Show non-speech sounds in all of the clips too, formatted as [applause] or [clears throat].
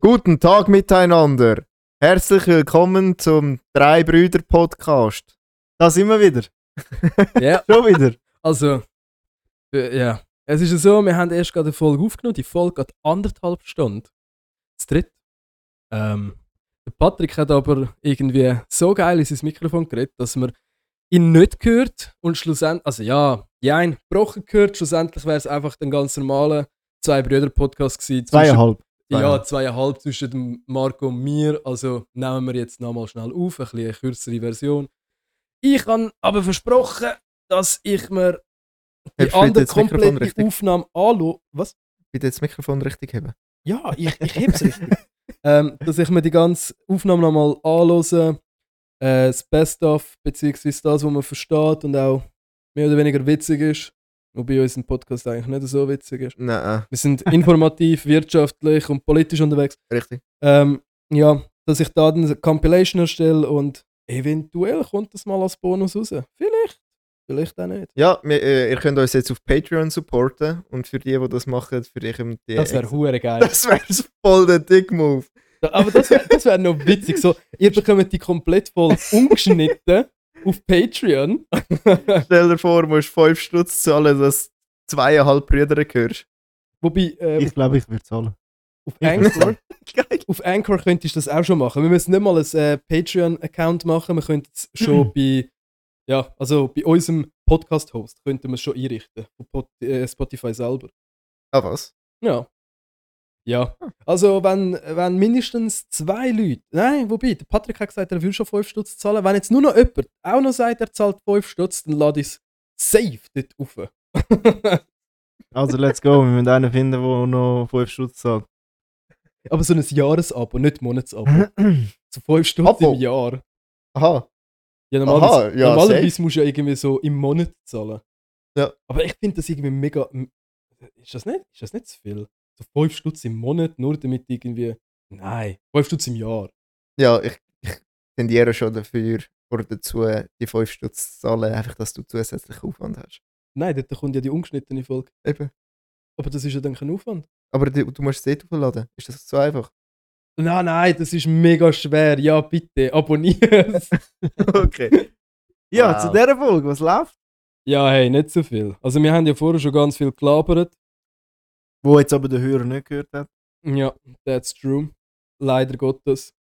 Guten Tag miteinander. Herzlich willkommen zum Drei Brüder Podcast. Da sind wir wieder. [laughs] Ja, Schon wieder. also, äh, ja. Es ist ja so, wir haben erst gerade eine Folge aufgenommen. Die Folge hat anderthalb Stunden. Das dritte. Ähm, der Patrick hat aber irgendwie so geil in sein Mikrofon geredet, dass man ihn nicht gehört und schlussendlich, also ja, jein, gebrochen gehört. Schlussendlich wäre es einfach den ganz normalen Zwei-Brüder-Podcast gewesen. zwischen- Zweieinhalb. Ja, zweieinhalb zwischen dem Marco und mir. Also nehmen wir jetzt nochmal schnell auf, ein bisschen eine kürzere Version. Ich habe aber versprochen, dass ich mir die du andere jetzt komplette richtig? Aufnahme anschaue. Was? Bitte das Mikrofon richtig haben. Ja, ich, ich heb's richtig. [laughs] ähm, dass ich mir die ganze Aufnahme nochmal anhöre. Äh, das Best-of, beziehungsweise das, was man versteht und auch mehr oder weniger witzig ist. Wobei unser Podcast eigentlich nicht so witzig ist. Nein, Wir sind informativ, [laughs] wirtschaftlich und politisch unterwegs. richtig. Ähm, ja, dass ich da dann eine Compilation erstelle und eventuell kommt das mal als Bonus raus. Vielleicht, vielleicht auch nicht. Ja, wir, äh, ihr könnt uns jetzt auf Patreon supporten und für die, die das machen, für dich im die Das wäre hure geil. [laughs] Das wäre voll der Dick-Move. Aber das wäre das wär noch witzig. So, ihr bekommt die komplett voll [laughs] ungeschnitten auf Patreon. [laughs] Stell dir vor, du musst 5 Stutz zahlen, dass du zweieinhalb Brüder hörst. Wobei, äh, Ich glaube, ich würde zahlen. auf, Anchor, Geil. auf Anchor könntest du das auch schon machen. Wir müssen nicht mal ein äh, Patreon-Account machen. Wir könnten es schon [laughs] bei, ja, also bei unserem Podcast-Host könnten wir es schon einrichten. Pod äh, Spotify selber. Ah, was? Ja. Ja. Also, wenn, wenn mindestens zwei Leute. Nein, wobei, der Patrick hat gesagt, er will schon 5 Stutz zahlen. Wenn jetzt nur noch jemand auch noch sagt, er zahlt 5 Stutz, dann lade ich es safe dort rauf. [laughs] Also, let's go. Wir müssen einen finden, der noch 5 Stutz zahlt. Aber so ein Jahresabo, nicht Monatsabo. [clears throat] So 5 Stutz im Jahr. Aha. Ja, normalerweise, Aha, ja, normalerweise musst du ja irgendwie so im Monat zahlen. Ja. Aber ich finde das irgendwie mega. Ist das nicht, ist das nicht zu viel? So 5 Stutz im Monat, nur damit irgendwie. Nein, 5 Stutz im Jahr. Ja, ich, ich tendiere schon dafür oder dazu, die 5 Stutz zu zahlen, einfach, dass du zusätzlichen Aufwand hast. Nein, dort kommt ja die ungeschnittene Folge. Eben. Aber das ist ja dann kein Aufwand. Aber du, du musst es dort aufladen. Ist das so einfach? Nein, nein, das ist mega schwer. Ja, bitte, abonnieren. [laughs] [laughs] okay. Ja, Wow. zu dieser Folge, was läuft? ja, hey, nicht so viel. Also, wir haben ja vorher schon ganz viel gelabert. Wo jetzt aber der Hörer nicht gehört hat. Ja, that's true. Leider Gottes.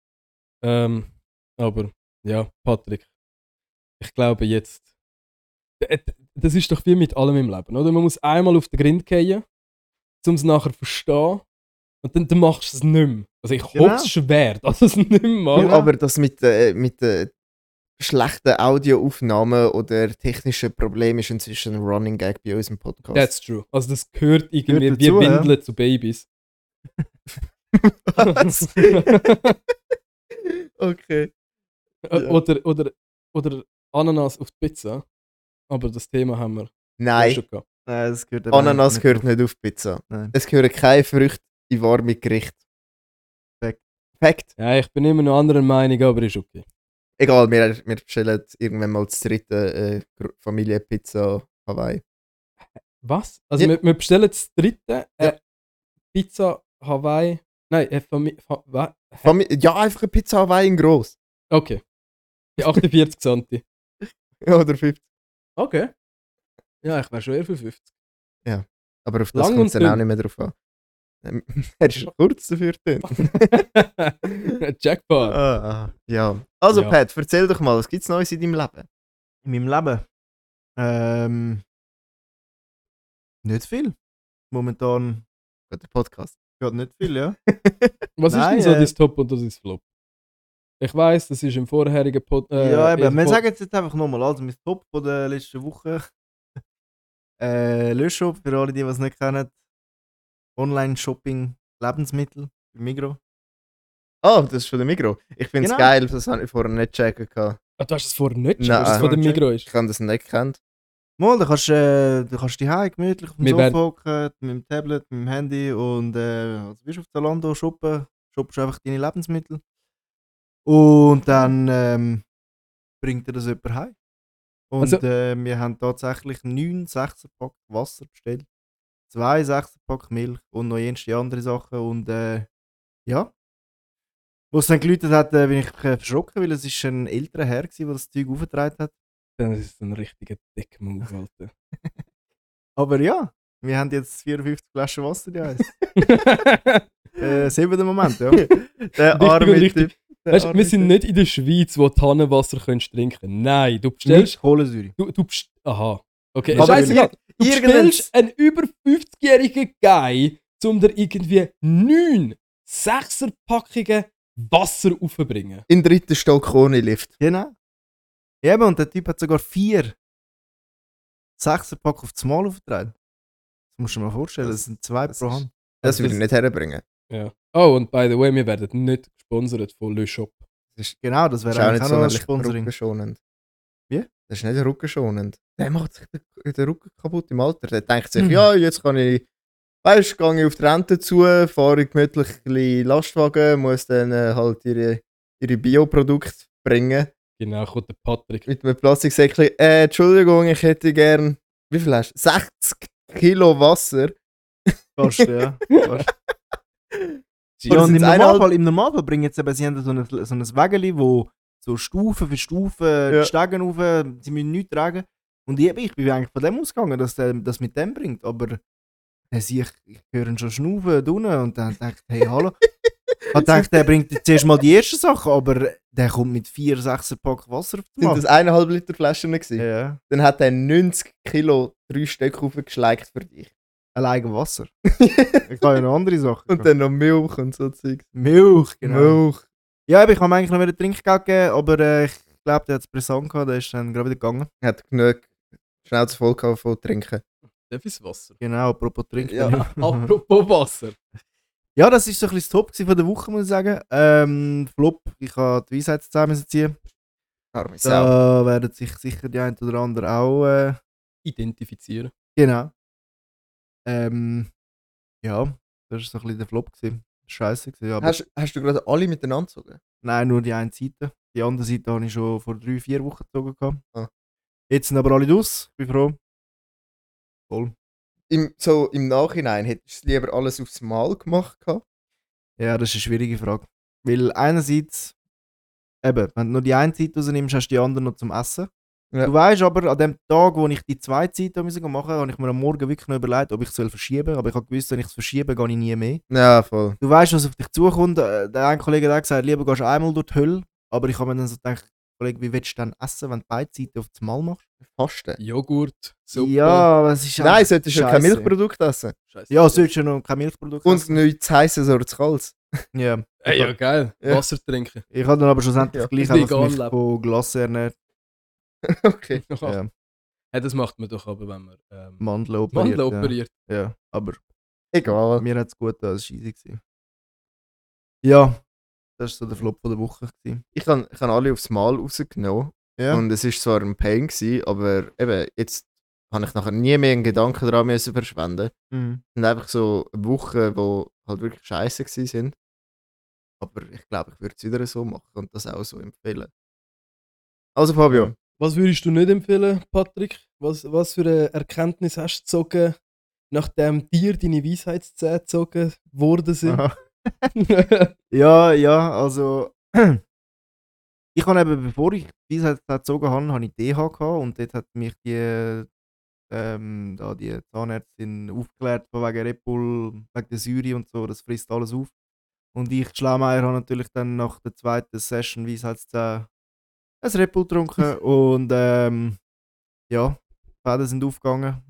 Ähm, aber, ja, Patrick. Ich glaube jetzt. Das ist doch wie mit allem im Leben, oder? Man muss einmal auf den Grind gehen, um es nachher zu verstehen. Und dann, dann machst du es nicht mehr. Also ich hoffe Genau. es schwer, [laughs] dass du es nicht mehr Ja, machst. aber das mit, äh, mit den schlechten Audioaufnahmen oder technischen Problemen ist inzwischen ein Running Gag bei unserem Podcast. That's true. Also das gehört irgendwie Gehört wie dazu, ja. Windeln zu Babys. Was? [laughs] okay. Ja. oder, oder, oder Ananas auf die Pizza. Aber das Thema haben wir ja Nein, schon gehabt. Nein, das gehört Ananas nicht gehört nicht auf Pizza. Nein. Es gehören keine Früchte in warme Gerichte. Fact. Fact. Ja, ich bin immer noch anderer Meinung, aber ist okay. Egal, wir, wir bestellen irgendwann mal das dritte äh, Familienpizza Hawaii. Was? Also Ja. wir, wir bestellen das dritte äh, Ja. Pizza Hawaii. Nein, äh, Fami Fa? Fami ja, einfach eine Pizza Hawaii in gross. Okay. Die 48 Santi. Ja, [laughs] oder 50. Okay. Ja, ich wäre schon eher für 50. Aber auf das kommt es dann auch nicht mehr drauf an. Ähm, [laughs] er ist kurz dafür dünn. [laughs] Jackpot. ah, ah, ja. Also, Ja. Pat, erzähl doch mal, was gibt es Neues in deinem Leben? In meinem Leben? Ähm. Nicht viel. Momentan Der Podcast. geht nicht viel, ja. [laughs] Was Nein, ist denn so äh, dein Top und dein Flop? Ich weiß, das ist im vorherigen Pod. Äh, ja, eben, wir Pod- sagen jetzt einfach nochmal, also mein Top von der letzten Woche. äh, Löschshop, für alle, die was nicht kennen. Online-Shopping, Lebensmittel, bei Migro. Ah, das ist von der Migro. Ich finde es Genau. geil, das habe ich vorher nicht checken können. Ah, du hast es vorher nicht Nein. schon, dass es von dem Nein. Migro Ich ist. habe das nicht gekannt. Mal, da kannst äh, du kannst die gemütlich auf dem Wir Sofa werden- hocken, mit dem Tablet, mit dem Handy und äh, also bist auf Zalando shoppen, shoppst einfach deine Lebensmittel. Und dann ähm, bringt dir das jemand heim. Und Also- äh, wir haben tatsächlich 9 6-Pack Wasser bestellt, 2 6-Pack Milch und noch jenste andere Sachen. Und äh, ja, Wo es dann geläutet hat, äh, bin ich äh, verschrocken, weil es ist ein älterer Herr war, der das Zeug aufgetragen hat. Dann ist es ein richtiger Deckmove, Alter. [laughs] Aber ja, wir haben jetzt 54 Flaschen Wasser in Eis. [laughs] äh, sehen wir den Moment, ja. [laughs] Der arme. Typ. Weißt, wir sind nicht in der Schweiz, wo Tannenwasser kannst trinken Nein, du bestellst. Nicht Kohlensäure. Du, du best Aha. Okay, Aber scheißegal. Du irgendein- bestellst einen über 50-jährigen Guy, um dir irgendwie 9 Sechserpackungen Wasser aufzubringen. Im dritten Stock ohne Lift. Genau. Ja, Eben, und der Typ hat sogar vier Sechserpack auf das Mal aufgetragen. Das musst du dir mal vorstellen, das sind zwei das pro ist- Hand. Das Also würde ich nicht herbringen. Ja. Oh, und by the way, wir werden nicht gesponsert von Le Shop. Das ist, Genau, das das wäre auch nicht auch noch ein Sponsoring. Wie? Das ist nicht rückenschonend. Der macht sich den, den Rücken kaputt im Alter. Der denkt sich, Mhm. ja, jetzt kann ich, weißt du, gehe ich auf die Rente zu, fahre gemütlich ein Lastwagen, muss dann äh, halt ihre, ihre Bioprodukte bringen. Genau, kommt der Patrick. Mit einem Plastiksäckchen. Äh, Entschuldigung, ich hätte gern, wie viel hast du? 60 Kilo Wasser. Fast, ja. Fast. [laughs] Ja, und im Normalfall, im Normalfall bringen sie eben, sie haben so ein, so ein Wägeli, wo so Stufe für Stufe Ja. Stegen rauf, sie müssen nichts tragen. Und ich, ich bin eigentlich von dem ausgegangen, dass der das mit dem bringt, aber sehe ich, ich höre ihn schon schnaufen da unten und dann denke ich, hey, hallo. [laughs] Ich dachte, der bringt zuerst mal die ersten Sachen, aber der kommt mit vier, sechs Pack Wasser auf die Sind Macht. das eineinhalb Liter Flaschen gewesen? Ja, Dann hat er 90 Kilo drei Stück aufgeschleicht für dich. allein Wasser. [laughs] Ich kann ja noch andere Sachen. Und dann noch Milch und so Zeug. Milch, genau. Milch. Ja, aber ich habe ihm eigentlich noch wieder Trinkgeld gegeben, aber äh, ich glaube, der hat es brisant gehabt, der ist dann gerade wieder gegangen. Hat genug Schnauze voll gehabt von Trinken. Darf ich Wasser? Genau, apropos Trinken. Ja. [laughs] Apropos Wasser. ja, das ist so ein bisschen das Top von der Woche, muss ich sagen. Ähm, Flop, ich habe die Weisheit zusammen müssen ziehen. Arme Sau. Da werden sich sicher die ein oder andere auch. Äh, Identifizieren. genau. Ähm, ja, das war so ein bisschen der Flop. Gewesen. Scheiße gewesen, aber Hast, hast du gerade alle miteinander gezogen? nein, nur die eine Seite. Die andere Seite habe ich schon vor drei, vier Wochen gezogen. gehabt. Ah. Jetzt sind aber alle draus, bin froh. Voll. Im, so im Nachhinein hättest du lieber alles aufs Mal gemacht gehabt? Ja, das ist eine schwierige Frage. Weil einerseits, eben, wenn du nur die eine Zeit rausnimmst, hast du die andere noch zum Essen. Ja. Du weißt aber, an dem Tag, wo ich die zweite Zeit machen musste, habe ich mir am Morgen wirklich noch überlegt, ob ich es verschieben soll. Aber ich habe gewusst, wenn ich es verschiebe, gehe ich nie mehr. Ja, voll. Du weißt, was auf dich zukommt. Äh, Der eine Kollege hat gesagt, lieber gehst du einmal durch die Hölle. Aber ich habe mir dann so gedacht, Kollege, wie willst du dann essen, wenn du beide Seiten auf das Mal machst? Fasten. Joghurt, Suppe. Ja, es ist Nein, solltest du kein. Milchprodukt essen. Scheiße. Ja, solltest du noch kein Milchprodukt Und essen. nichts heißes oder zu kalt. Ja. Ey, ja, geil. Ja. Wasser trinken. Ich habe dann aber schlussendlich Ja, gleich einfach mich von Glasse ernährt. [laughs] okay. [laughs] Ja. Ja, das macht man doch aber, wenn man ähm, Mandeln operiert. Mandel ja. operiert. Ja, aber Egal. mir hat es gut getan, es war easy. Gewesen. Ja, das war so der Flop von der Woche. Gewesen. Ich habe ich hab alle aufs Mal rausgenommen. Ja. Und es war zwar ein Pain, gewesen, aber eben, jetzt habe ich nachher nie mehr einen Gedanken daran müssen verschwenden. Mhm. Es sind einfach so Wochen, die halt wirklich scheiße sind. Aber ich glaube, ich würde es wieder so machen und das auch so empfehlen. Also Fabio, Was würdest du nicht empfehlen, Patrick? Was, was für eine Erkenntnis hast du gezogen, nachdem dir deine Weisheitszähne gezogen worden sind? [laughs] Ja, ja, also. [clears throat] Ich habe eben, bevor ich diese gezogen habe, habe ich DH gehabt und dort hat mich die, ähm, da die Zahnärztin aufgeklärt von wegen Red Bull, wegen der Säure und so, das frisst alles auf. Und ich, die Schlaumeier, habe natürlich dann nach der zweiten Session Weisheitszähne ein Red Bull getrunken [laughs] und ähm, ja, die Fäden sind aufgegangen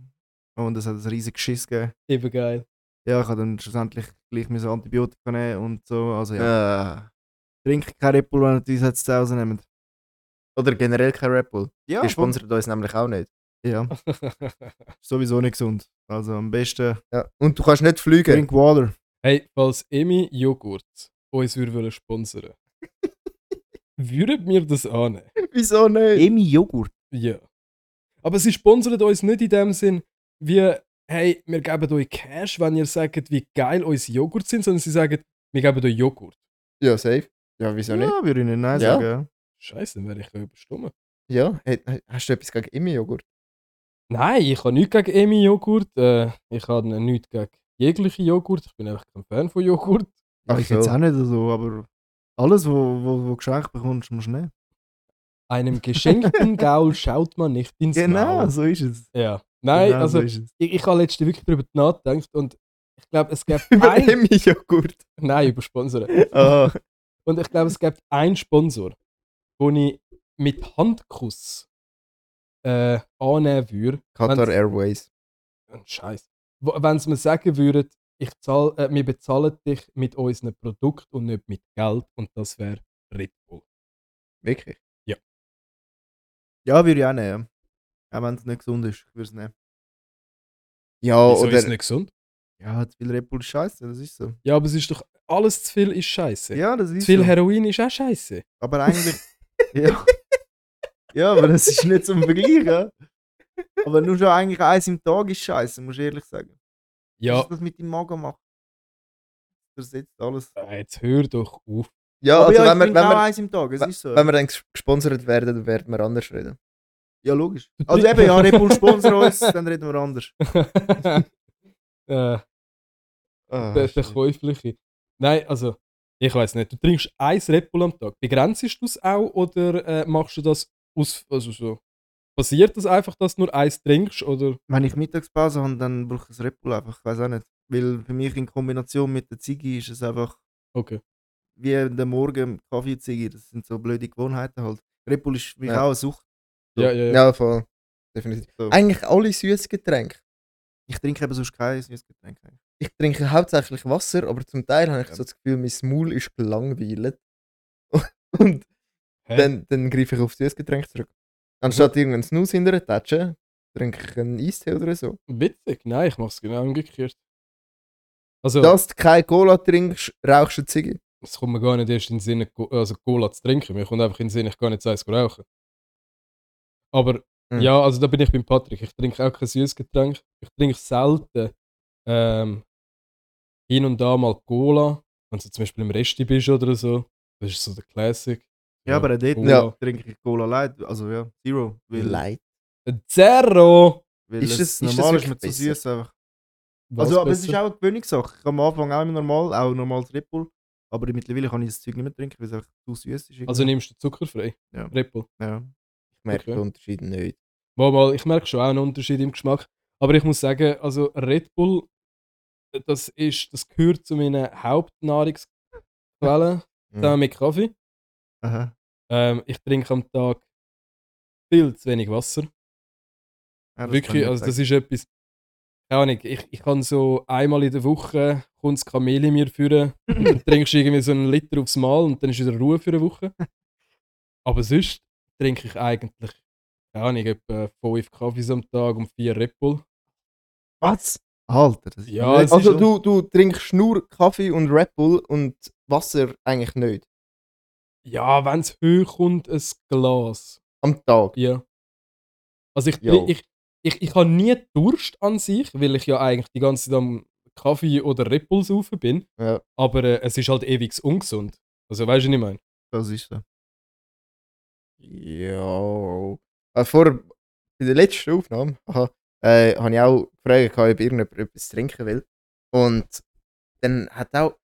und es hat ein riesiges Geschiss gegeben. Eben geil. Ja, ich habe dann schlussendlich gleich müssen Antibiotika nehmen und so. Also ja, äh, trinke kein Red Bull, wenn ihr die jetzt zu Hause nehmt. oder generell kein Red Bull. Ja, Die sponsert uns nämlich auch nicht. Ja, [laughs] sowieso nicht gesund. Also am besten Ja. Und du kannst nicht fliegen. drink water. hey, falls Emi Joghurt uns würde wollen sponsern würden wir das annehmen? [laughs] Wieso nicht? Emi Joghurt. Ja. Aber sie sponsern uns nicht in dem Sinn, wie, hey, wir geben euch Cash, wenn ihr sagt, wie geil unsere Joghurt sind, sondern sie sagen, wir geben euch Joghurt. Ja, safe. Ja, wieso Ja, nicht? würde ich nicht nein Ja. sagen. Ja. Scheiße, dann wäre ich ja überstimmt. Ja, hey, hast du etwas gegen Immi-Joghurt? Nein, ich habe nichts gegen Emi-Joghurt. Äh, ich habe nichts gegen jegliche Joghurt. Ich bin einfach kein Fan von Joghurt. Ja, Ach ich jetzt so. auch nicht so, aber Alles, wo, wo, wo geschenkt bekommst, musst du nehmen. Einem geschenkten [laughs] Gaul schaut man nicht ins Genau, Maul. so ist es. Ja. Nein, genau also so ich, ich habe letztens wirklich darüber nachgedacht und ich glaube, es gibt [laughs] Über ein... Emmy-Joghurt. Nein, über Sponsoren. [laughs] Ah, Und ich glaube, es gibt einen Sponsor, den ich mit Handkuss äh, annehmen würde. Qatar Airways. Scheiße. Wenn sie mir sagen würden, ich zahl, äh, wir bezahlen dich mit unseren Produkten und nicht mit Geld und das wäre Red Bull. Wirklich? Ja, würde ich auch nehmen. ja. Auch wenn es nicht gesund ist, ich würde es nehmen. Ja, Wieso ist es oder. nicht gesund? Ja, zu viel Red Bull ist scheiße, das ist so. Ja, aber es ist doch alles zu viel ist scheiße. Ja, das zu ist viel so. Heroin ist auch scheiße. Aber eigentlich. [laughs] ja. ja, aber das ist nicht zum Vergleichen. Aber nur schon eigentlich eins im Tag ist scheiße, muss ich ehrlich sagen. Ja, Was das mit deinem Magen macht. Das setzt alles. äh, jetzt hör doch auf. Ja, aber also ja, wenn, ich wir, wenn, auch wir, eins im Tag, es ist so. wenn wir dann ges- gesponsert werden, dann werden wir anders reden. ja, logisch. Also eben, ja, Red Bull [laughs] sponsor uns, dann reden wir anders. [laughs] äh, Ah, der, der Käufliche. Nein, also, ich weiß nicht. Du trinkst ein Red Bull am Tag. Begrenzt du es auch oder äh, machst du das aus. Also so. Passiert das einfach, dass du nur eins trinkst? Oder. Wenn ich Mittagspause habe, dann brauche ich ein Red Bull einfach, ich weiß auch nicht. Weil für mich in Kombination mit der Ziggy ist es einfach Okay. wie in der Morgen Kaffee Ziggy. Das sind so blöde Gewohnheiten halt. Red Bull ist für mich Ja. auch eine Sucht. Ja, ja, ja. Ja, voll. Definitiv. So. Eigentlich alle süße Getränke. Ich trinke eben sonst kein süßes Getränk. eigentlich. Ich trinke hauptsächlich Wasser, aber zum Teil habe ich Ja. so das Gefühl, mein Maul ist gelangweilt. [laughs] Und Hä? dann, dann greife ich auf süßes Getränk zurück. Anstatt irgendeinen Snooze hinterher zu tatschen, trinke ich einen Eistee oder so. Witzig. Nein, ich mach's genau umgekehrt. Also, Dass du keine Cola trinkst, rauchst du eine Ziege. es kommt mir gar nicht erst in den Sinn, also Cola zu trinken. Mir kommt einfach in den Sinn, ich kann nicht eins rauchen. Aber Mhm. ja, also da bin ich beim Patrick. Ich trinke auch kein süßes Getränk. Ich trinke selten ähm, hin und da mal Cola. Wenn du zum Beispiel im Resti bist oder so. Das ist so der Classic. Ja, aber dort Cola. Ja. trinke ich Cola Light. Also ja, Zero. Weil, Leid. Zero! weil Ist es das- ist das normal ist mir zu süß einfach. Was Also, aber es besser? ist auch eine Gewöhnungssache. Ich am Anfang auch immer normal, auch normales Red Bull. Aber mittlerweile kann ich das Zeug nicht mehr trinken, weil es einfach zu süß ist. irgendwie. Also nimmst du zuckerfrei? Ja. Red Bull. ja. Ich merke Okay. den Unterschied nicht. Mal, mal, ich merke schon auch einen Unterschied im Geschmack. Aber ich muss sagen, also Red Bull, das, ist, das gehört zu meinen Hauptnahrungsquellen, Mhm. zusammen mit Kaffee. Aha. Ähm, ich trinke am Tag viel zu wenig Wasser. Ja, Wirklich, also das ist etwas. Keine Ahnung, ich, ich kann so einmal in der Woche kommt das Kamel in mir führen, [laughs] dann trinkst du irgendwie so einen Liter aufs Mal und dann ist wieder Ruhe für eine Woche. [laughs] Aber sonst trinke ich eigentlich, keine Ahnung, etwa 5 Kaffees am Tag und 4 Red Bull. Was? Alter, das ist Ja, Also du, du trinkst nur Kaffee und Red Bull und Wasser eigentlich nicht. Ja, wenn es hoch kommt, ein Glas. Am Tag. Ja. Also ich, Jo. ich, ich, ich habe nie Durst an sich, weil ich ja eigentlich die ganze Zeit am Kaffee oder Red Bull saufen bin. Ja. Aber äh, es ist halt ewig ungesund. Also weißt du, was ich meine? Das ist so. Ja. Äh, vor bei der letzten Aufnahme aha, äh, habe ich auch gefragt, ob irgendjemand etwas trinken will. Und dann hat auch.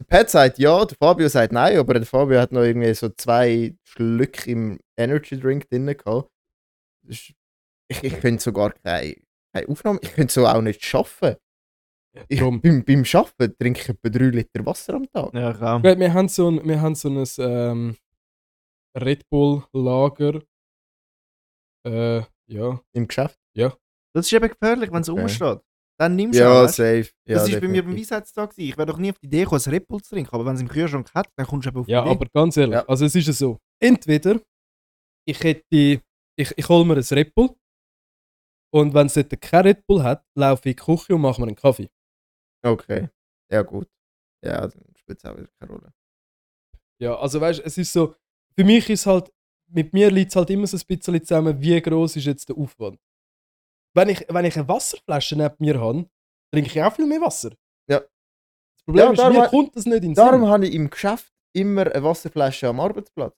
Der Pat sagt ja, der Fabio sagt nein, aber der Fabio hat noch irgendwie so zwei Schlücke im Energy Drink drin gehabt. Ich, ich könnte sogar keine, keine Aufnahme, ich könnte so auch nicht schaffen. Ich, Drum. beim, beim Schaffen trinke ich etwa 3 Liter Wasser am Tag. Ja, kaum. Gut, wir haben so ein, wir haben so ein ähm, Red Bull Lager. Äh, ja. Im Geschäft. Das ist eben gefährlich, wenn es Okay. rumsteht. Dann nimmst du Ja, auch, weißt? safe. Ja, Das ist bei mir beim definitiv. Weisheitstag. gewesen. Ich wäre doch nie auf die Idee gekommen, ein Red Bull zu trinken. Aber wenn es im Kühlschrank hat, dann kommst du eben auf die Ja, Idee. aber ganz ehrlich, Ja. also es ist ja so. Entweder ich hätte, ich, ich hole mir ein Red Bull und wenn es dort kein Red Bull hat, laufe ich in die Küche und mache mir einen Kaffee. Okay. Ja, gut. Ja, dann spielt es auch wieder keine Rolle. Ja, also weißt du, es ist so, für mich ist halt, mit mir liegt es halt immer so ein bisschen zusammen, wie groß ist jetzt der Aufwand. Wenn ich, wenn ich eine Wasserflasche neben mir habe, trinke ich auch viel mehr Wasser. Ja. Das Problem Ja, ist, mir kommt das nicht in Darum Sinn. habe ich im Geschäft immer eine Wasserflasche am Arbeitsplatz.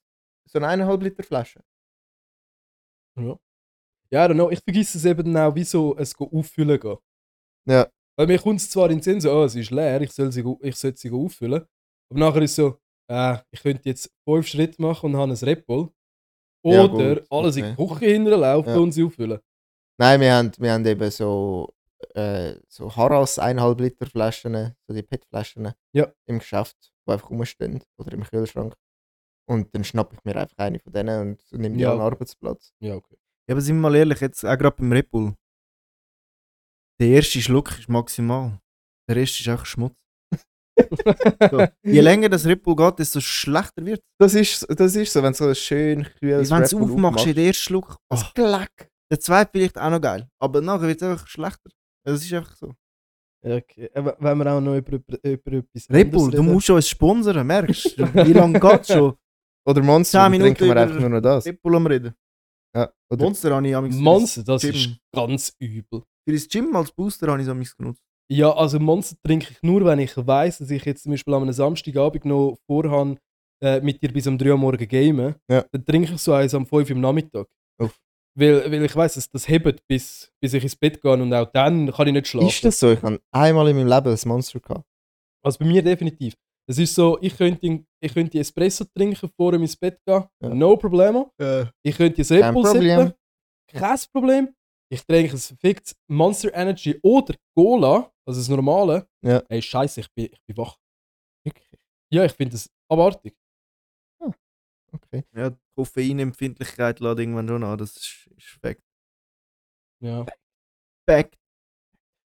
So eine eineinhalb Liter Flasche. Ja, I don't know, ich vergesse es eben auch, wieso es auffüllen geht. Ja. Weil mir kommt es zwar in den Sinn, so, oh, es ist leer, ich soll sie, ich soll sie auffüllen. Aber nachher ist so, äh, ich könnte jetzt fünf Schritte machen und habe ein Red Bull. Ja, Oder gut, alles in okay. die Küche hinterlaufen Ja. und sie auffüllen. Nein, wir haben, wir haben eben so, äh, so Haras 1,5 Liter Flaschen, so die PET-Flaschen Ja. im Geschäft, die einfach rumstehen oder im Kühlschrank. Und dann schnappe ich mir einfach eine von denen und nehme die Ja. an den Arbeitsplatz. Ja, okay. Ja, aber sind wir mal ehrlich, jetzt auch gerade beim Red Bull. Der erste Schluck ist maximal. Der Rest ist einfach Schmutz. [laughs] So. Je länger das Red Bull geht, desto schlechter wird es. Das ist, das ist so, wenn du so ein schön kühles Wenn du es aufmachst, in den ersten Schluck, oh, das Glack. Der zweite vielleicht auch noch geil. Aber nachher wird es einfach schlechter. Das ist einfach so. Ja, okay. Aber wenn wir auch noch über, über, über etwas Bull, du musst uns sponsern, merkst du? Wie lange geht es schon? [laughs] Oder Monster, Minuten trinken wir über einfach nur noch das. Red Bull am Reden. Ja. Oder Monster habe ich amigs Monster, das Gym. ist ganz übel. Für das Gym als Booster habe ich es amigs genutzt. Ja, also Monster trinke ich nur, wenn ich weiß, dass ich jetzt zum Beispiel an einem Samstagabend noch vorhabe, äh, mit dir bis um 3 Uhr morgen gamen. Ja. Dann trinke ich so eins am 5 Uhr am Nachmittag. Uff. Weil, weil ich weiß, das hebt, bis, bis ich ins Bett gehe und auch dann kann ich nicht schlafen. ist das so? Ich habe einmal in meinem Leben ein Monster gehabt. Also bei mir definitiv. Es ist so, ich könnte, ich könnte Espresso trinken, vor dem ins Bett gehen. Ja. No problemo. Ich könnte ein Red Kein Bull Problem. sippen. Kein Problem. Ich trinke ein verficktes Monster Energy oder Cola, also das normale. Ja. Ey, scheiße, ich bin, ich bin wach. Ja, ich finde das abartig. Okay. Ja, die Koffeinempfindlichkeit lädt irgendwann schon an, das ist, ist Fact. Ja. Fact.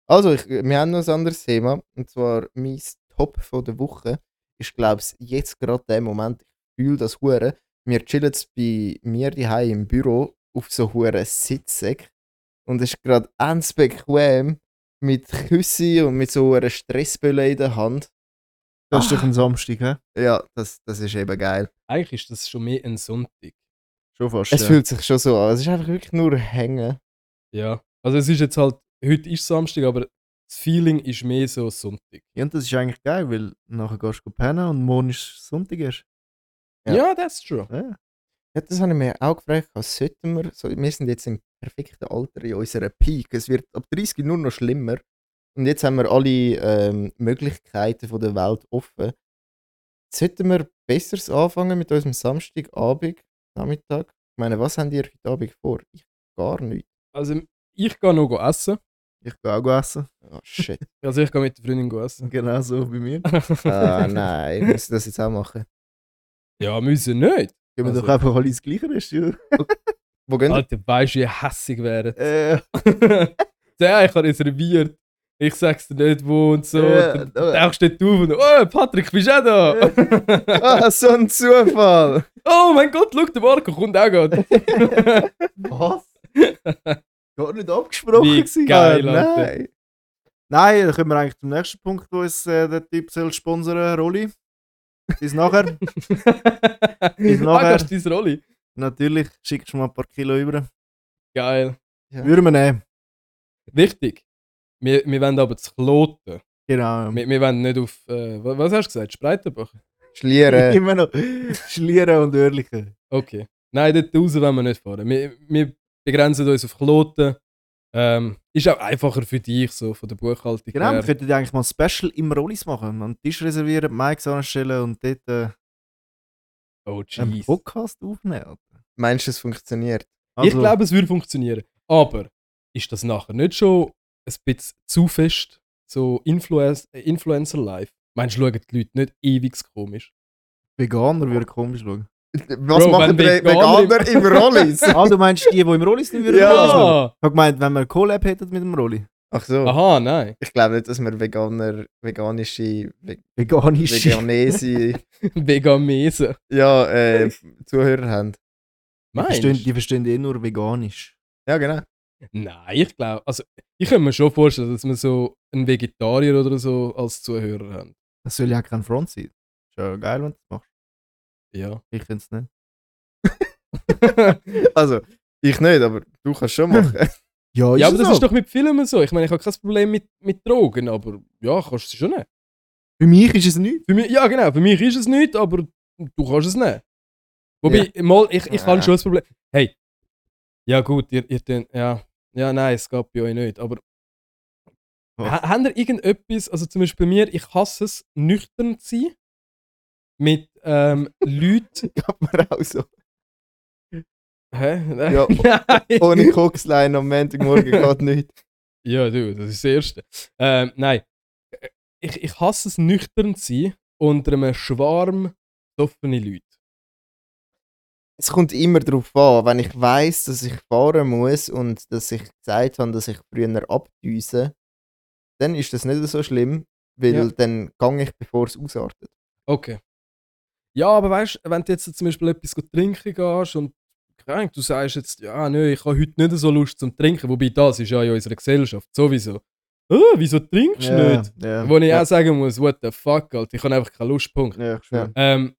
Also, ich, wir haben noch ein anderes Thema. Und zwar mein Top von der Woche ist, glaube ich, jetzt gerade der Moment. Ich fühle das Hure. Wir chillen jetzt bei mir daheim im Büro auf so Hure Sitzsäck. Und es ist gerade ganz bequem mit Küssi und mit so einer Stressbülle in der Hand. Das ist doch ein Samstag, hä? Ja, das, das ist eben geil. Eigentlich ist das schon mehr ein Sonntag. Schon fast. Es ja. fühlt sich schon so an. Es ist einfach wirklich nur hängen. Ja. Also es ist jetzt halt, heute ist Samstag, aber das Feeling ist mehr so Sonntag. Ja, und das ist eigentlich geil, weil nachher gehst du pennen und morgen ist Sonntag erst. Ja. Ja, that's true. Ja. Ja, das habe ich mir auch gefragt. Was sollten wir? So, wir sind jetzt im perfekten Alter in unserer Peak. Es wird ab 30 nur noch schlimmer. Und jetzt haben wir alle ähm, Möglichkeiten von der Welt offen. Sollten wir besseres anfangen mit unserem Samstagabend, Nachmittag? Ich meine, was haben ihr heute Abend vor? Ich gar nicht. Also ich gehe noch essen. Ich gehe auch essen. Oh shit. [laughs] Also ich gehe mit der Freundin essen. Genau so bei mir. [laughs] ah nein, muss ich das jetzt auch machen? ja, müssen nicht. Gehen wir Also- doch einfach alle ins gleiche Restaurant. Wo gehen wir? Alter, weißt du, wie hässig wäre. Äh, [laughs] Der, ich habe reserviert. Ich sag's dir nicht, wo und so. Ja, dann tauchst du dort auf und oh, Patrick, bist du auch da? Ah, so ein Zufall! oh mein Gott, schau, der Marco kommt auch gerade. [laughs] was? Gar nicht abgesprochen Wie gewesen. geil, Ah, nein. Nein, dann kommen wir eigentlich zum nächsten Punkt, wo uns äh, der Typ soll sponsern, Rolli. Bis nachher. [laughs] Bis ah, nachher. gehst du deine Rolle? Natürlich, schickst du mal ein paar Kilo über. Geil. Ja. Würden wir nehmen. Wichtig. Wir, wir wollen aber zu kloten. Genau. Wir, wir wollen nicht auf, äh, wa- was hast du gesagt, Spreitenbach? Schlieren. [laughs] Immer noch [laughs] schlieren und örlichen. Okay. Nein, dort raus wollen wir nicht fahren. Wir, wir begrenzen uns auf Kloten. Ähm, ist auch einfacher für dich, so von der Buchhaltung Genau, wir her. könnten eigentlich mal ein Special im Rollis machen. Einen Tisch reservieren, Mikes anstellen und dort äh, Oh, einen. Podcast aufnehmen. Meinst du, es funktioniert? Ich Also, glaube, es würde funktionieren. Aber ist das nachher nicht schon ein bisschen zu fest so Influencer, äh, Influencer-Life? Meinst du, schauen die Leute nicht ewig komisch? Veganer würden komisch schauen. Was Bro, machen die Veganer Veganer im Rollis? [laughs] ah, du meinst die, die im Rollis nicht würden Ja. Schauen? Ich habe gemeint, wenn wir eine Collab hätten mit dem Rolli. Ach so. Aha, nein. Ich glaube nicht, dass wir Veganer, veganische, Ve Veganisch. veganese [laughs] Vegamese. ja, äh, Zuhörer haben. Die Meinst verstehen, du? die verstehen eh nur veganisch. Ja, genau. Nein, ich glaube, also ich kann mir schon vorstellen, dass wir so einen Vegetarier oder so als Zuhörer haben. Das soll ja kein Front sein. Ist ja geil, wenn du das machst. Ja. Ich finde es nicht. [laughs] Also, ich nicht, aber du kannst schon machen. [laughs] Ja, ja, aber das ist doch mit Filmen so. Ich meine, ich habe kein Problem mit, mit Drogen, aber ja, kannst du es schon nehmen. Für mich ist es nicht. Für mich, ja, genau, für mich ist es nicht, aber du kannst es nehmen. Wobei, mal, ich, ich habe Ja. schon das Problem. Hey, ja gut, ihr, ihr ja, ja, nein, es geht bei euch nicht, aber ha, habt ihr irgendetwas, also zum Beispiel bei mir, ich hasse es, nüchtern zu sein, mit ähm, [laughs] Leute. Gab mir auch so. Hä? Ja, [laughs] Nein. Ohne Kokslein am Montagmorgen geht nicht. Ja, du, das ist das Erste. Ähm, nein. Ich, ich hasse es, nüchtern zu sein unter einem Schwarm besoffene Leute. Es kommt immer darauf an, wenn ich weiß, dass ich fahren muss und dass ich gesagt habe, dass ich früher abdüse, dann ist das nicht so schlimm, weil Ja. dann gehe ich, bevor es ausartet. Okay. Ja, aber weißt du, wenn du jetzt zum Beispiel etwas trinken gehst und du sagst jetzt, ja, nö, ich habe heute nicht so Lust zum Trinken, wobei das ist ja in unserer Gesellschaft sowieso. Oh, wieso trinkst du nicht? Ja, Wo ich ja. auch sagen muss, what the fuck, Alter, ich habe einfach keinen Lustpunkt. Ja. Ähm,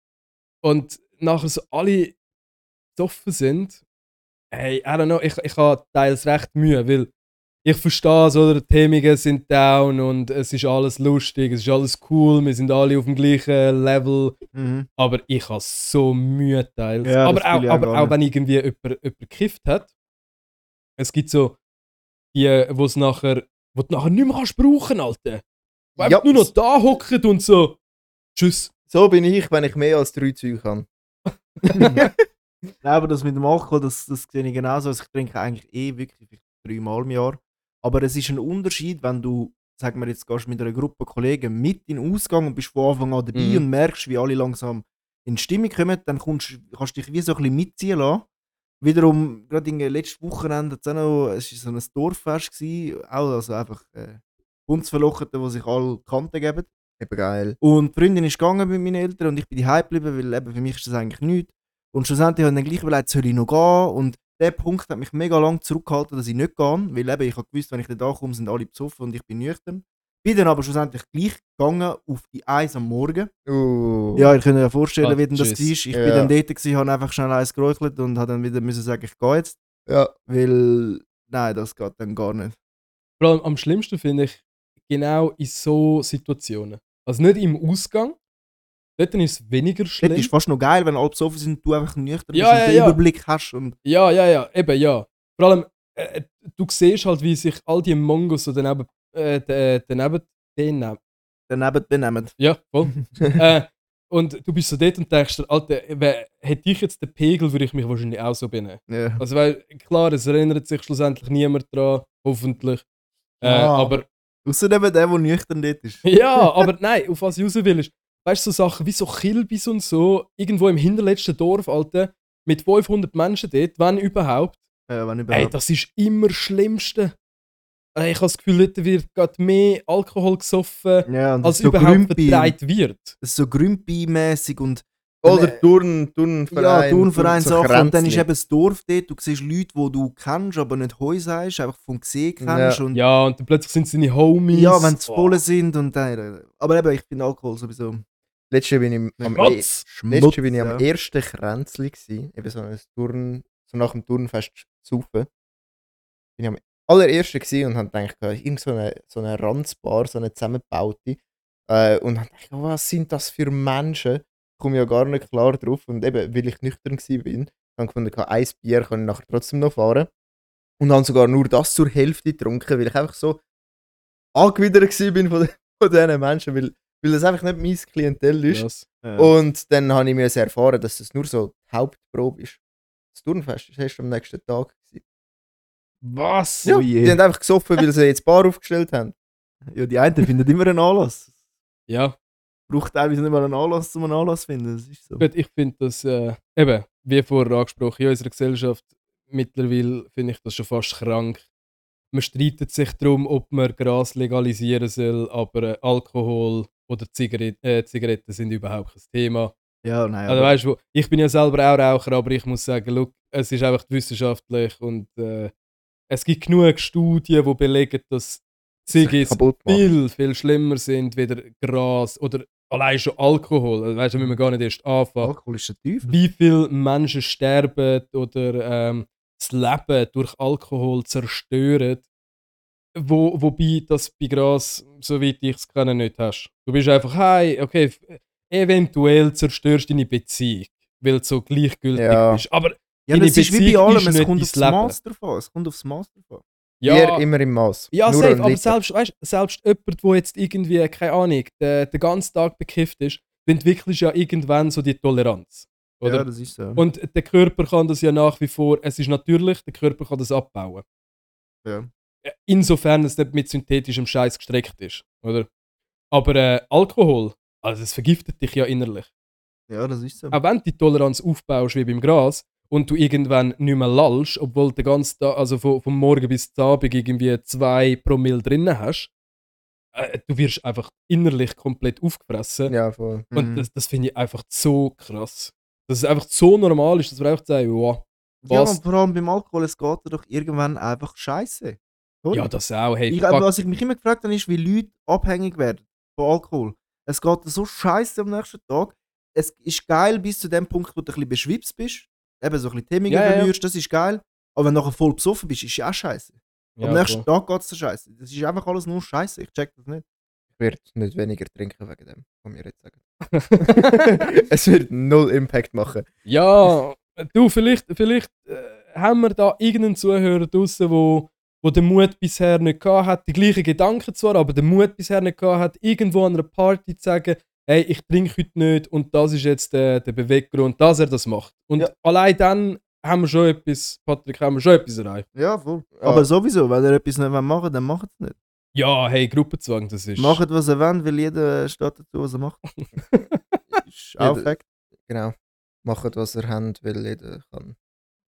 und nachher so alle besoffen sind, hey, I don't know, ich, ich habe teils recht Mühe, weil ich verstehe es, oder? Die Hemmungen sind down und es ist alles lustig, es ist alles cool, wir sind alle auf dem gleichen Level, Mhm. aber ich habe so Mühe teils. Ja, aber auch, aber auch wenn irgendwie jemand, jemand gekifft hat, es gibt so die, wo es nachher, wo du nachher nicht mehr kannst brauchen, Alter. Wo Ja, einfach nur noch da hocken und so, tschüss. So bin ich, wenn ich mehr als drei Züge habe. [laughs] [laughs] Nein, aber das mit dem Alkohol, das, das sehe ich genauso. Also ich trinke eigentlich eh wirklich dreimal im Jahr. Aber es ist ein Unterschied, wenn du, sagen wir jetzt, gehst mit einer Gruppe Kollegen mit in den Ausgang und bist von Anfang an dabei Mhm. und merkst, wie alle langsam in die Stimmung kommen, dann kommst, kannst du dich wie so ein bisschen mitziehen lassen. Wiederum, gerade in letzten Wochenende, es war so ein Dorffest, gewesen, auch also einfach äh, Hundsverlochete, die sich alle Kanten geben. Eben geil. Und die Freundin ist gegangen mit meinen Eltern und ich bin daheim geblieben, weil eben für mich ist das eigentlich nichts. Und schlussendlich habe ich dann gleich überlegt, soll ich noch gehen? Und der Punkt hat mich mega lang zurückgehalten, dass ich nicht gehe, weil eben ich habe gewusst, wenn ich da komme, sind alle besoffen und ich bin nüchtern. Bin dann aber schlussendlich gleich gegangen auf die Eis am Morgen. Uh. Ja, ihr könnt euch ja vorstellen, Ah, wie denn das war. Ich Ja. bin dann dort, gewesen, habe einfach schnell eins geräuchelt und habe dann wieder müssen sagen, ich gehe jetzt. Ja. Weil, nein, das geht dann gar nicht. Vor allem am schlimmsten finde ich genau in so Situationen. Also nicht im Ausgang. Dort ist es weniger schlimm. ist fast noch geil, wenn alle besoffen sind, du einfach nüchtern Ja, bist und ja, den ja. Überblick hast. Und Ja, ja, ja, eben ja. Vor allem, äh, du siehst halt, wie sich all die Mongos so daneben, äh, d- daneben, daneben, daneben benehmen. ja, voll. [laughs] äh, und du bist so dort und denkst dir, Alter, wer- hätte ich jetzt den Pegel, würde ich mich wahrscheinlich auch so benehmen. Ja. Also, weil, klar, es erinnert sich schlussendlich niemand dran, hoffentlich. Äh, Ja. aber Außer eben der, der nüchtern dort ist. Ja, aber nein, auf was ich raus will, ist, weißt du, so Sachen wie so Kilbis und so, irgendwo im hinterletzten Dorf, Alter, mit 500 Menschen dort, wenn überhaupt. Ja, wenn Ey, überhaupt. das ist immer das Schlimmste. Ey, ich habe das Gefühl, dort wird gerade mehr Alkohol gesoffen, ja, als so überhaupt vertreibt wird. Das ist so Grümpi-mäßig und Oder Turn, Turnverein. ja, Turnverein so Sachen. Und dann ist eben das Dorf dort. Du siehst Leute, die du kennst, aber nicht Heu sagst, einfach vom Gesehen kennst. Und Ja, und dann plötzlich sind es deine Homies. ja, wenn sie voll sind. Und dann, aber eben, ich finde Alkohol sowieso. Letztes bin ich am, e Schmutz! letztes bin ich am ja. ersten Kränzli gsi, eben so ein Turn, so nach dem Turnfest saufen. Bin ich am allerersten gsi und hab gedacht, irgend so eine, so eine Ranzbar, so eine zusammengebaute. Äh, und hab gedacht, was sind das für Menschen? Ich komme ja gar nicht klar drauf. Und eben, weil ich nüchtern gsi bin, habe ich gefunden, ein Bier kann ich nachher trotzdem noch fahren. Und habe sogar nur das zur Hälfte getrunken, weil ich einfach so angewidert gsi bin von, von diesen Menschen, weil, weil das einfach nicht mein Klientel ist. Ja. Und dann habe ich mir erfahren, dass das nur so die Hauptprobe ist. Das Turnfest ist erst am nächsten Tag. Gewesen. Was? Ja, Oh je. die haben einfach gesoffen, weil sie jetzt Bar aufgestellt haben. ja, die einen finden immer einen Anlass. Ja, Braucht teilweise nicht mal einen Anlass, um einen Anlass zu finden. Das ist so. gut, ich finde das, äh, eben, wie vorher angesprochen, in unserer Gesellschaft mittlerweile finde ich das schon fast krank. Man streitet sich darum, ob man Gras legalisieren soll, aber äh, Alkohol oder Zigaret äh, Zigaretten sind überhaupt kein Thema. Ja, nein. Also weißt du, ich bin ja selber auch Raucher, aber ich muss sagen, look, es ist einfach wissenschaftlich und äh, es gibt genug Studien, die belegen, dass Ziggis viel, viel schlimmer sind, weder Gras oder allein schon Alkohol. Also, weißt du, müssen wir gar nicht erst anfangen. Alkohol ist ein Teufel. Wie viele Menschen sterben oder ähm, das Leben durch Alkohol zerstören, wo, wobei das bei Gras, soweit ich es kenne, nicht hast. Du bist einfach, hey, okay, eventuell zerstörst du deine Beziehung, weil du so gleichgültig Ja. bist. Aber Ja, Deine das ist wie bei Beziehung allem. Es kommt aufs drauf an. Es kommt aufs Maß drauf an. Bier ja, immer im Maß. ja Nur safe, aber Liter. selbst, weißt, selbst jemand, der jetzt irgendwie, keine Ahnung, den, den ganzen Tag bekifft ist, du entwickelst ja irgendwann so die Toleranz. Oder? Ja, das ist so. Und der Körper kann das ja nach wie vor, es ist natürlich, der Körper kann das abbauen. ja. Insofern es nicht mit synthetischem Scheiß gestreckt ist, oder? Aber äh, Alkohol, also es vergiftet dich ja innerlich. ja, das ist so. Auch wenn du die Toleranz aufbaust wie beim Gras und du irgendwann nicht mehr lallst, obwohl du den ganzen Tag, also von, vom Morgen bis zum Abend irgendwie zwei Promille drinnen hast, äh, du wirst einfach innerlich komplett aufgefressen. Ja, voll. Und Mhm. das, das finde ich einfach so krass. Dass es einfach so normal ist, dass wir einfach sagen, wow, ja, was? und vor allem beim Alkohol, es geht dir doch irgendwann einfach scheiße. Sorry. Ja, das auch. Hey, ich, was ich mich immer gefragt habe, ist, wie Leute abhängig werden von Alkohol. Es geht so scheiße am nächsten Tag. Es ist geil bis zu dem Punkt, wo du ein bisschen beschwipst bist. Eben so ein bisschen Themen Ja, ja, ja. das ist geil. Aber wenn du nachher voll besoffen bist, ist ja auch scheiße. Ja, am nächsten voll. Tag geht es scheiße. Das ist einfach alles nur scheiße. Ich check das nicht. Ich werde nicht weniger trinken wegen dem, kann mir jetzt sagen. [laughs] es wird null Impact machen. Ja, du, vielleicht, vielleicht äh, haben wir da irgendeinen Zuhörer draußen, wo, wo den Mut bisher nicht gehabt hat, die gleichen Gedanken zwar, aber den Mut bisher nicht gehabt hat, irgendwo an einer Party zu sagen, hey, ich trinke heute nicht und das ist jetzt der, der Beweggrund, dass er das macht. Und Ja. allein dann haben wir schon etwas, Patrick, haben wir schon etwas erreicht. Ja, voll. Ja. Aber sowieso, wenn ihr etwas nicht machen dann macht es nicht. Ja, hey, Gruppenzwang, das ist... Macht, was ihr wollt, weil jeder steht dazu, was er macht. [laughs] ist auch Jeder- Fakt Genau. Macht, was ihr habt, weil jeder kann.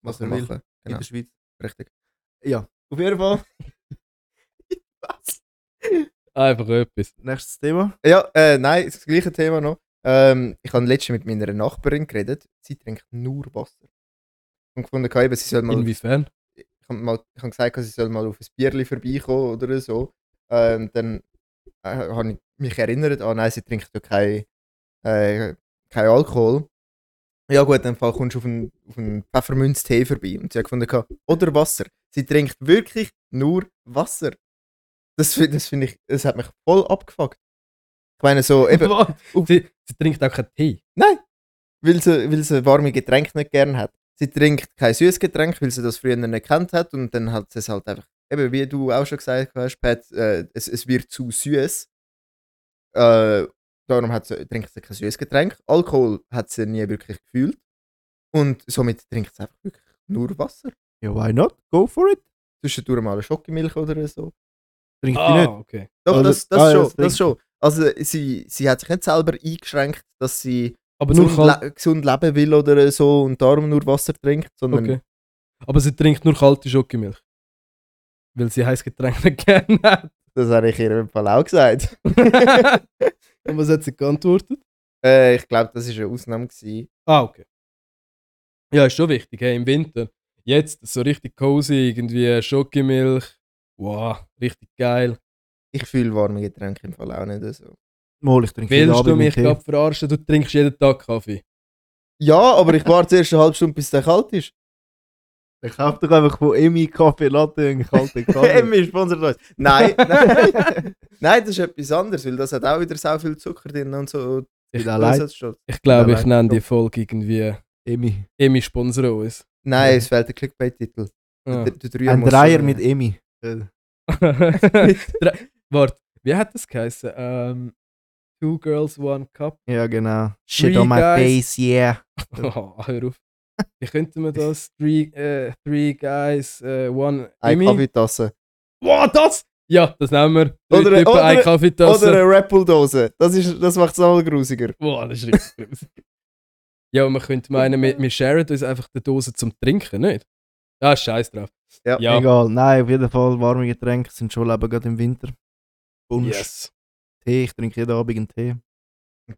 Was Was er er will. machen. in Genau, der Schweiz. richtig. Ja, auf jeden Fall. [laughs] was? Einfach etwas. Nächstes Thema. Ja, äh, nein, das gleiche Thema noch. Ähm, ich habe letztens mit meiner Nachbarin geredet. Sie trinkt nur Wasser. Und gefunden, eben, sie soll mal Inwiefern? ich habe mal, ich hab gesagt, sie soll mal auf ein Bierli vorbeikommen oder so. Ähm, dann äh, habe ich mich erinnert, ah nein, sie trinkt ja kein, äh, kein Alkohol. Ja gut, dann Fall kommst du auf einen, auf einen Pfefferminztee vorbei. Und sie hat gefunden, gehabt, oder Wasser. Sie trinkt wirklich nur Wasser. Das, das finde ich, das hat mich voll abgefuckt. Ich meine so, eben, [laughs] sie, sie trinkt auch keinen Tee. Nein, weil sie, weil sie warme Getränke nicht gern hat. Sie trinkt kein süßes Getränk, weil sie das früher nicht kennt hat und dann hat sie es halt einfach, eben wie du auch schon gesagt hast, Pat, äh, es, es wird zu süß. Äh, darum hat sie, trinkt sie kein süßes Getränk. Alkohol hat sie nie wirklich gefühlt und somit trinkt sie einfach wirklich nur Wasser. Ja, why not? Go for it. Zwischendurch mal eine Schokimilch oder so. Trinkt die Ah, nicht. okay. Doch, Also- das, das ah, ja, schon, das das trinkt schon. Also sie, sie hat sich nicht selber eingeschränkt, dass sie Aber nur gesund, kalt. le gesund leben will oder so und darum nur Wasser trinkt, sondern Okay. Aber sie trinkt nur kalte Schokimilch. Weil sie heiß Getränk nicht [laughs] gerne hat. das habe ich ihr im Fall auch gesagt. [laughs] Und was hat sie geantwortet? äh, ich glaube, das war eine Ausnahme. Gewesen. Ah, okay. Ja, ist schon wichtig, hey, im Winter. Jetzt so richtig cozy, irgendwie Schokimilch. Wow, richtig geil. Ich fühle warme Getränke im Fall auch nicht so. Mal, ich trinke Willst du mich gerade verarschen? Du trinkst jeden Tag Kaffee. Ja, aber ich warte [laughs] zuerst eine halbe Stunde, bis der kalt ist. Ich kaufe doch einfach von Emi Kaffee Latte und kalten Kaffee. [laughs] Emmy sponsert uns. Nein, nein. [laughs] nein, das ist etwas anderes, weil das hat auch wieder so viel Zucker drin und so. Ich, ich glaube, ich nenne die Folge irgendwie Emi. Emi sponsor uns. Nein, Ja. es fehlt der Clickbait-Titel. Ah. Der, der Dreier Ein muss Dreier mit Emi. [laughs] Drei- Warte, wie hat das geheißen? Ähm, two Girls, One Cup. Ja, genau. Shit Three on my guys. face, yeah. [laughs] Oh, hör auf. Wie könnte man das? Three, äh, three Guys, äh, One Eine Emi? Kaffeetasse. Wow, das? Ja, das nehmen wir. Drei Oder- Typen, oder- eine Kaffeetasse. Oder eine Red Bull-Dose. Das, ist- das macht es noch grusiger. Boah, das ist richtig [laughs] grusig. Ja, und man könnte meinen, wir, wir sharen uns einfach die Dose zum Trinken, nicht? Ah, scheiß drauf. Ja. Ja, Egal. Nein, auf jeden Fall warme Getränke sind schon leben, gerade im Winter. Punsch, yes. Tee, ich trinke jeden Abend einen Tee.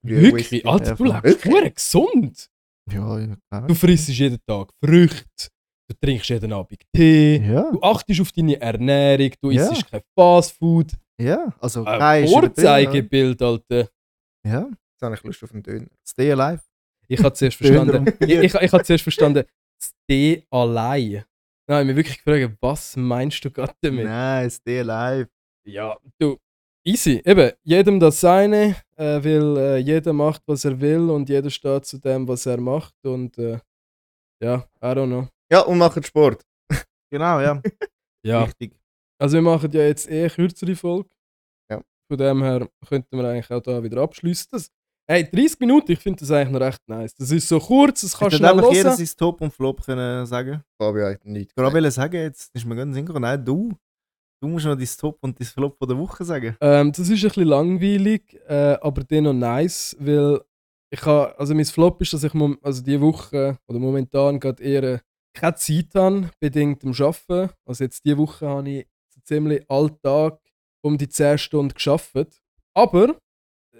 Wirklich? Alter, du Ja, lebst wirklich? verdammt gesund. Ja, ja, klar. Du frisst jeden Tag Früchte, du trinkst jeden Abend Tee, Ja, du achtest auf deine Ernährung, du Ja. isst kein Fastfood. ja. Also, Ein kein Vorzeigebild, Alter. Ja, Jetzt habe ich Lust auf einen Döner. stay alive. Ich habe zuerst verstanden, ich, ich, ich habe zuerst verstanden, das Tee allein. Nein, ich habe mich wirklich gefragt, was meinst du gerade damit? Nein, stay alive. Ja, du, easy. Eben, jedem das seine, äh, weil äh, jeder macht, was er will und jeder steht zu dem, was er macht und äh, ja, I don't know. Ja, und machen Sport. [laughs] Genau, ja. Ja, Richtig. also wir machen ja jetzt eher kürzere Folge. Ja. Von dem her könnten wir eigentlich auch da wieder abschließen. Das, Hey, 30 Minuten, ich finde das eigentlich noch recht nice. Das ist so kurz, das kannst du Hätte schnell einfach jeder hören. sein Top und Flop können sagen. Fabio hat nichts. Gerade wollte sagen, jetzt ist mir ganz gekommen. Nein, du. Du musst noch dein Top und dein Flop von der Woche sagen. Ähm, das ist ein bisschen langweilig, äh, aber dennoch nice, weil ich habe, also mein Flop ist, dass ich also die Woche oder momentan gerade eher äh, keine Zeit habe, bedingt am Arbeiten. Also jetzt diese Woche habe ich so ziemlich alltag um die 10 Stunden geschafft. Aber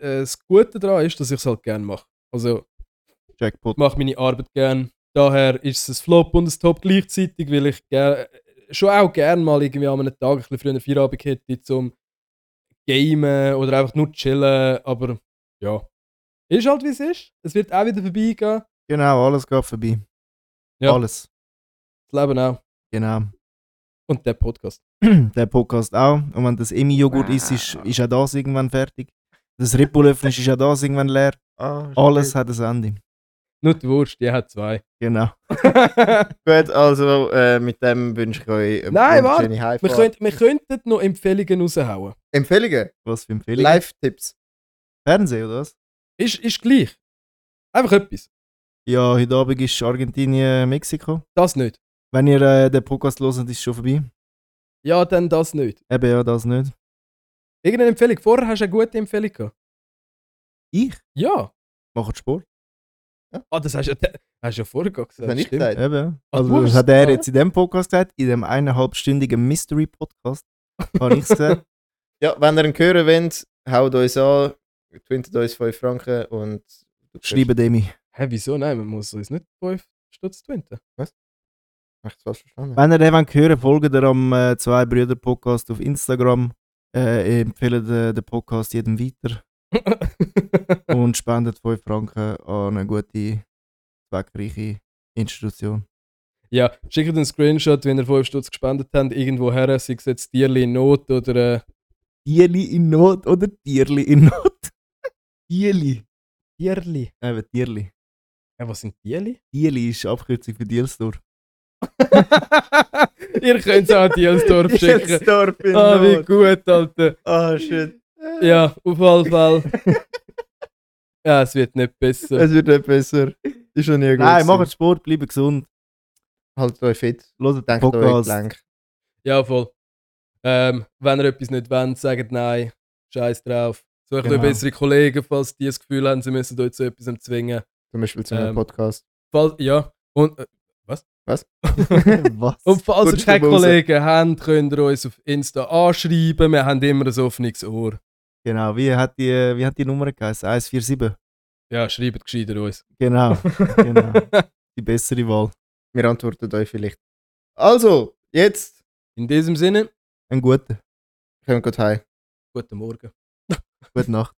äh, das Gute daran ist, dass ich es halt gerne mache. Also Jackpot. ich mache meine Arbeit gern. Daher ist es ein Flop und ein Top gleichzeitig, weil ich ger schon auch gern mal irgendwie an einem Tag ein bisschen früher Feierabend hätte zum Gamen oder einfach nur chillen. Aber ja, ist halt wie es ist. Es wird auch wieder vorbeigehen. Genau, alles geht vorbei. Ja. Alles. Das Leben auch. Genau. Und der Podcast. [clears throat] Der Podcast auch. Und wenn das Emi-Joghurt ist, ist, ist auch das irgendwann fertig. Das Red Bull ist auch das irgendwann leer. Ah, Alles hat ein Ende. Nur die Wurst, die hat zwei. Genau. [laughs] Gut, also äh, mit dem wünsche ich euch eine Nein, wir, Heimfahrt. könnt, wir könnten noch Empfehlungen raushauen. Empfehlungen? Was für Empfehlungen? Live-Tipps. Fernsehen, oder was? Ist, ist gleich. Einfach etwas. Ja, heute Abend ist Argentinien, Mexiko. Das nicht. Wenn ihr äh, den Podcast hört, ist es schon vorbei. Ja, dann das nicht. Eben ja, das nicht. Irgendeine Empfehlung. Vorher hast du eine gute Empfehlung gehabt. Ich? Ja. Mache Sport. Ah, das hast du ja, hast du ja vorher gesagt. Das habe ich gesagt. Eben. ja. Ah, Also, das es hat er jetzt in dem Podcast gesagt, in dem eineinhalbstündigen Mystery-Podcast. Habe ich es gesagt. [laughs] Ja, wenn ihr ihn hören wollt, haut uns an, twintet uns 5 Franken und Schreibe Demi. Hä, wieso? Nein, man muss uns nicht 5 Stutz twinten. Ich das falsch verstanden? Wenn ihr den wollt hören folgt ihr am äh, Zwei Brüder Podcast auf Instagram. Äh, empfehlt äh, den Podcast jedem weiter [laughs] und spendet 5 Franken an eine gute, zweckreiche Institution. ja, schickt einen Screenshot, wenn ihr 5 Stutz gespendet habt, irgendwo her, sei es jetzt Tierli in Not oder. Äh, Tierli in Not oder Tierli in Not? Tierli. Tierli. Eben, Tierli. Ja, was sind Tierli? Tierli ist Abkürzung für Dielstor. [laughs] ihr könnt es auch an Dielsdorf [laughs] schicken. Dorf in Ah, wie Not. gut, Alter. Ah, shit. Ja, auf jeden Fall. [laughs] ja, es wird nicht besser. Es wird nicht besser. Ist schon nie gut. Nein, macht Sport, bleibt gesund. Haltet euch fit. Den Denkt euch. Gelenk. Ja, voll. Ähm, wenn ihr etwas nicht wollt, sagt nein. Scheiß drauf. Sucht Genau. euch bessere Kollegen, falls die das Gefühl haben, sie müssen euch zu etwas zwingen. Zum Beispiel zu einem Ähm, Podcast. Fall, ja. Und, äh, Was? Was? [laughs] und falls ihr keine. Kollegen habt, könnt ihr uns auf Insta anschreiben. Wir haben immer ein offenes Ohr. Genau, wie hat die, wie hat die Nummer geheißen? 147. Ja, schreibt gescheiter uns. Genau, [laughs] genau. Die bessere Wahl. Wir antworten euch vielleicht. Also, jetzt In diesem Sinne, Ein guter. können wir gleich heim. guten Morgen. Gute Nacht.